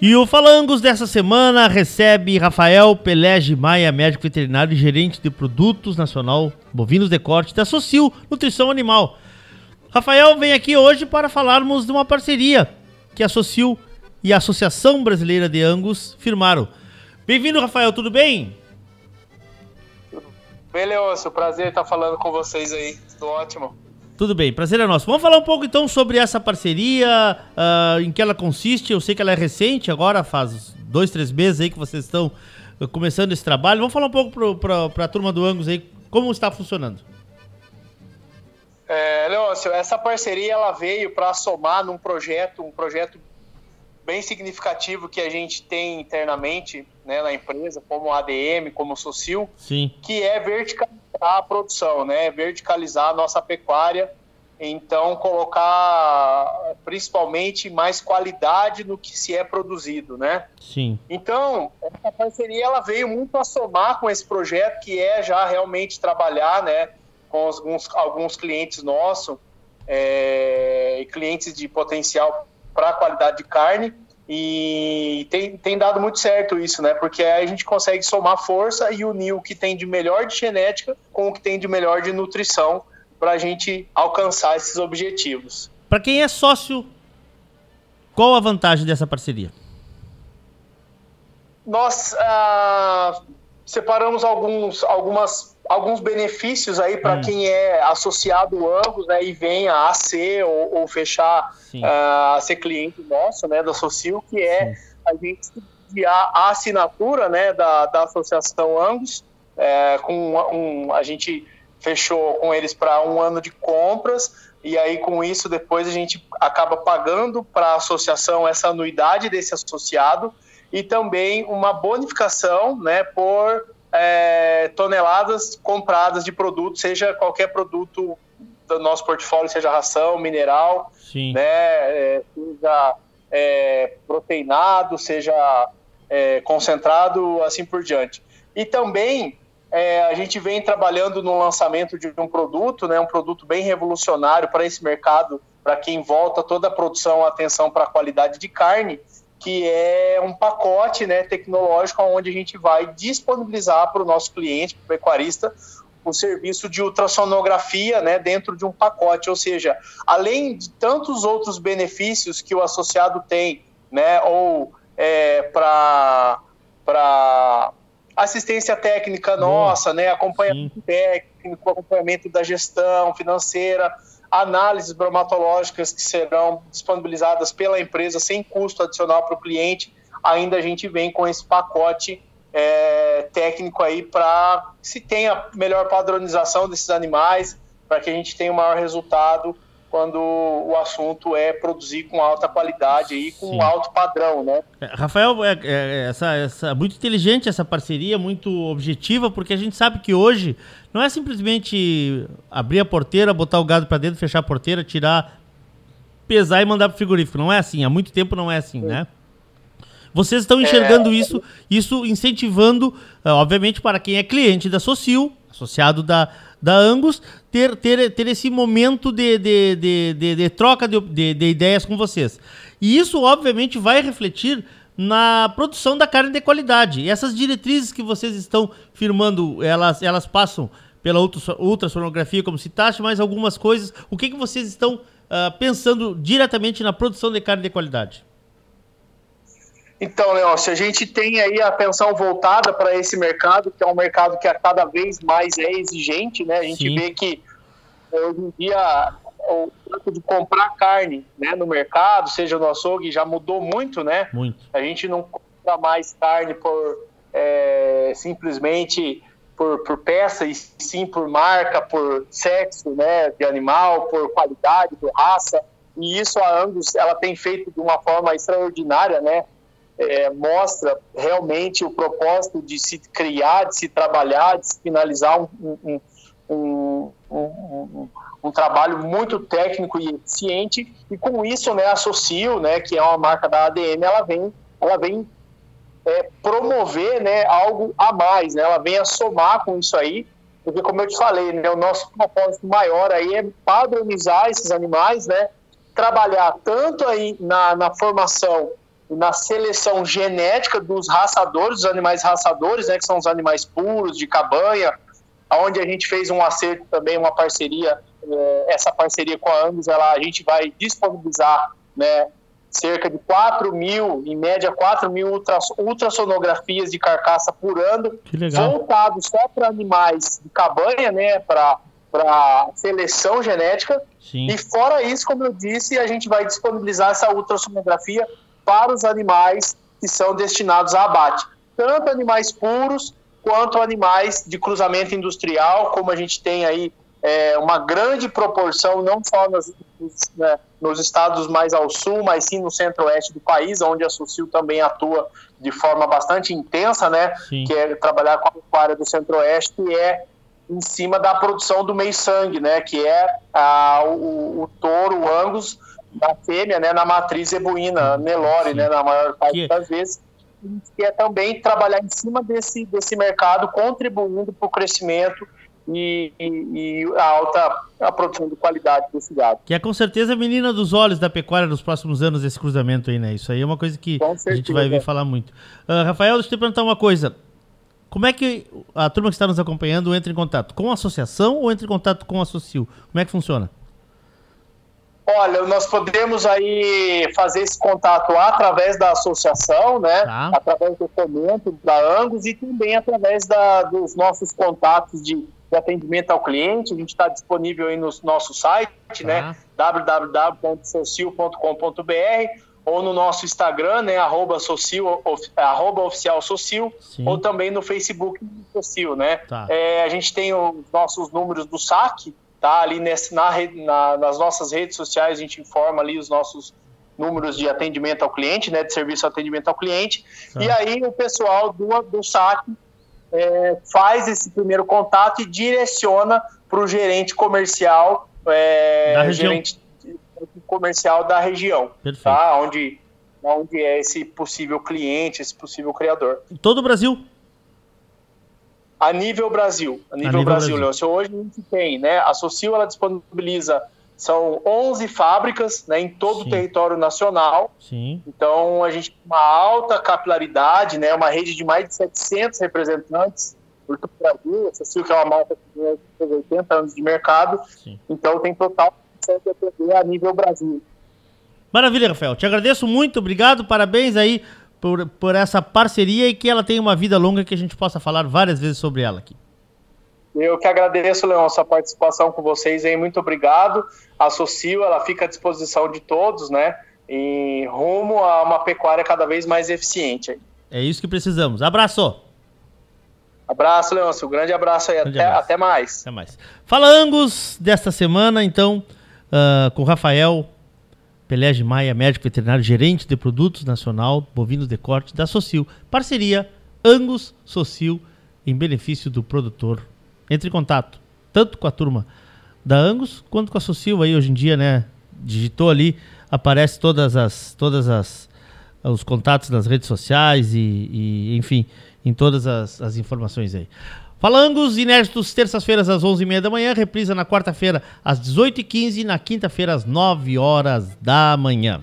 E o Falangos dessa semana recebe Rafael Pelege Maia, médico veterinário e gerente de produtos nacional bovinos de corte da Socil Nutrição Animal. Rafael vem aqui hoje para falarmos de uma parceria que a Socil e a Associação Brasileira de Angus firmaram. Bem-vindo, Rafael, tudo bem? Bem, Leôncio, prazer estar falando com vocês aí, tudo ótimo. Tudo bem, prazer é nosso. Vamos falar um pouco então sobre essa parceria, uh, em que ela consiste. Eu sei que ela é recente, agora faz dois, três meses aí que vocês estão uh, começando esse trabalho. Vamos falar um pouco para a turma do Angus aí, como está funcionando. É, Leôncio, essa parceria ela veio para somar num projeto, um projeto bem significativo que a gente tem internamente né, na empresa, como ADM, como Socil, Sim. que é verticalizar a produção, né, verticalizar a nossa pecuária, então colocar principalmente mais qualidade no que se é produzido, né? Sim. Então, essa parceria ela veio muito a somar com esse projeto que é já realmente trabalhar, né, com alguns, alguns clientes nossos é, clientes de potencial para a qualidade de carne e tem, tem dado muito certo isso, né? Porque aí a gente consegue somar força e unir o que tem de melhor de genética com o que tem de melhor de nutrição para a gente alcançar esses objetivos. Para quem é sócio, qual a vantagem dessa parceria? Nós ah, separamos alguns, algumas alguns benefícios aí para hum. quem é associado ambos, né, e venha a ser ou, ou fechar uh, a ser cliente nosso, né, da Socil, que é Sim. a gente enviar a assinatura, né, da, da associação Angus, é, com um, a gente fechou com eles para um ano de compras e aí com isso depois a gente acaba pagando para a associação essa anuidade desse associado e também uma bonificação, né, por é, toneladas compradas de produto, seja qualquer produto do nosso portfólio, seja ração, mineral, Sim. né, é, seja é, proteinado, seja é, concentrado, assim por diante. E também é, a gente vem trabalhando no lançamento de um produto, né, um produto bem revolucionário para esse mercado, para quem volta toda a produção, atenção para a qualidade de carne, que é um pacote né, tecnológico onde a gente vai disponibilizar para o nosso cliente, para o pecuarista, o serviço de ultrassonografia né, dentro de um pacote, ou seja, além de tantos outros benefícios que o associado tem, né, ou é, para assistência técnica nossa, né, acompanhamento Sim. técnico, acompanhamento da gestão financeira, análises bromatológicas que serão disponibilizadas pela empresa sem custo adicional para o cliente. Ainda a gente vem com esse pacote é, técnico aí para se tenha melhor padronização desses animais, para que a gente tenha um maior resultado quando o assunto é produzir com alta qualidade e com Sim. alto padrão, né? É, Rafael, é, é, essa, essa, muito inteligente essa parceria, muito objetiva, porque a gente sabe que hoje não é simplesmente abrir a porteira, botar o gado para dentro, fechar a porteira, tirar, pesar e mandar para o frigorífico. Não é assim. Há muito tempo não é assim, Sim. né? Vocês estão enxergando é... isso, isso incentivando, obviamente, para quem é cliente da Socil, associado da, da Angus, ter, ter, ter esse momento de, de, de, de, de troca de, de, de ideias com vocês. E isso, obviamente, vai refletir na produção da carne de qualidade. E essas diretrizes que vocês estão firmando, elas, elas passam pela ultrassonografia, como citaste, mas algumas coisas. O que, que vocês estão uh, pensando diretamente na produção de carne de qualidade? Então, Leôncio, a gente tem aí a atenção voltada para esse mercado, que é um mercado que a cada vez mais é exigente, né? A gente Sim. vê que hoje em dia o tanto de comprar carne né, no mercado, seja no açougue, já mudou muito, né? Muito. A gente não compra mais carne por é, simplesmente por, por peça, e sim por marca, por sexo né, de animal, por qualidade, por raça. E isso a Angus ela tem feito de uma forma extraordinária, né? É, mostra realmente o propósito de se criar, de se trabalhar, de se finalizar um, um, um, um trabalho muito técnico e eficiente. E com isso, né, a Socio, né, que é uma marca da ADM, ela vem, ela vem é, promover né, algo a mais, né, ela vem a somar com isso aí, porque como eu te falei, né, o nosso propósito maior aí é padronizar esses animais, né, trabalhar tanto aí na, na formação na seleção genética dos raçadores, dos animais raçadores, né, que são os animais puros, de cabanha, onde a gente fez um acerto também, uma parceria, é, essa parceria com a Angus, ela, a gente vai disponibilizar né, cerca de 4 mil, em média 4 mil ultras, ultrassonografias de carcaça por ano, voltado só para animais de cabanha, né, para seleção genética. Sim. E fora isso, como eu disse, a gente vai disponibilizar essa ultrassonografia para os animais que são destinados a abate. Tanto animais puros quanto animais de cruzamento industrial, como a gente tem aí é, uma grande proporção, não só nas, né, nos estados mais ao sul, mas sim no centro-oeste do país, onde a Sucil também atua de forma bastante intensa, né? Sim. Que é trabalhar com a pecuária do centro-oeste, que é em cima da produção do meio-sangue, né? Que é a, o, o touro, o angus, da fêmea, né? Na matriz ebuína, Nelore, né? Na maior parte que... das vezes que é também trabalhar em cima desse, desse mercado, contribuindo para o crescimento e, e, e, a alta a produção de qualidade desse gado. Que é com certeza a menina dos olhos da pecuária nos próximos anos, esse cruzamento aí, né? Isso aí é uma coisa que a gente vai ver falar muito. Uh, Rafael, deixa eu te perguntar uma coisa. Como é que a turma que está nos acompanhando entra em contato? Com a associação ou entra em contato com a Sociil? Como é que funciona? Olha, nós podemos aí fazer esse contato através da associação, né? Tá. Através do fomento da Angus e também através da, dos nossos contatos de, de, atendimento ao cliente. A gente está disponível aí no nosso site, né? tá. né? www.socil.com.br ou no nosso Instagram, né? Arroba, Socil, of, arroba oficial Socil, ou também no Facebook Socil, né? Tá. É, a gente tem os nossos números do saque tá ali nesse, na, na, nas nossas redes sociais, a gente informa ali os nossos números de atendimento ao cliente, né, de serviço de atendimento ao cliente, tá. e aí o pessoal do, do SAC é, faz esse primeiro contato e direciona para o gerente comercial, é, gerente comercial da região, Perfeito. tá, onde, onde é esse possível cliente, esse possível criador. Todo o Brasil? A nível Brasil. A nível, a nível Brasil, Brasil. Hoje a gente tem, né? A Socil ela disponibiliza são 11 fábricas né, em todo Sim. o território nacional. Sim. Então a gente tem uma alta capilaridade, né, uma rede de mais de 700 representantes por todo o Brasil. A Socil que é uma marca que tem 80 anos de mercado. Sim. Então tem total a nível Brasil. Maravilha, Rafael. Te agradeço muito, obrigado, parabéns aí por, por essa parceria e que ela tenha uma vida longa que a gente possa falar várias vezes sobre ela aqui. Eu que agradeço, Leão, sua participação com vocês aí, muito obrigado. A Socio, ela fica à disposição de todos, né? Em rumo a uma pecuária cada vez mais eficiente. É isso que precisamos. Abraço! Abraço, Leôncio. Um grande abraço aí. Grande até, abraço. até mais. Até mais. Fala Angus desta semana, então, uh, com o Rafael Pelé Maia, médico veterinário, gerente de produtos nacional bovinos de corte da Socil. Parceria Angus Socil em benefício do produtor. Entre em contato, tanto com a turma da Angus quanto com a Socil aí hoje em dia, né? Digitou ali, aparece todas as todas as os contatos nas redes sociais e, e enfim, em todas as, as informações aí. Falangos inéditos, terças-feiras às 11h30 da manhã, reprisa na quarta-feira às 18h15 e na quinta-feira às 9 horas da manhã.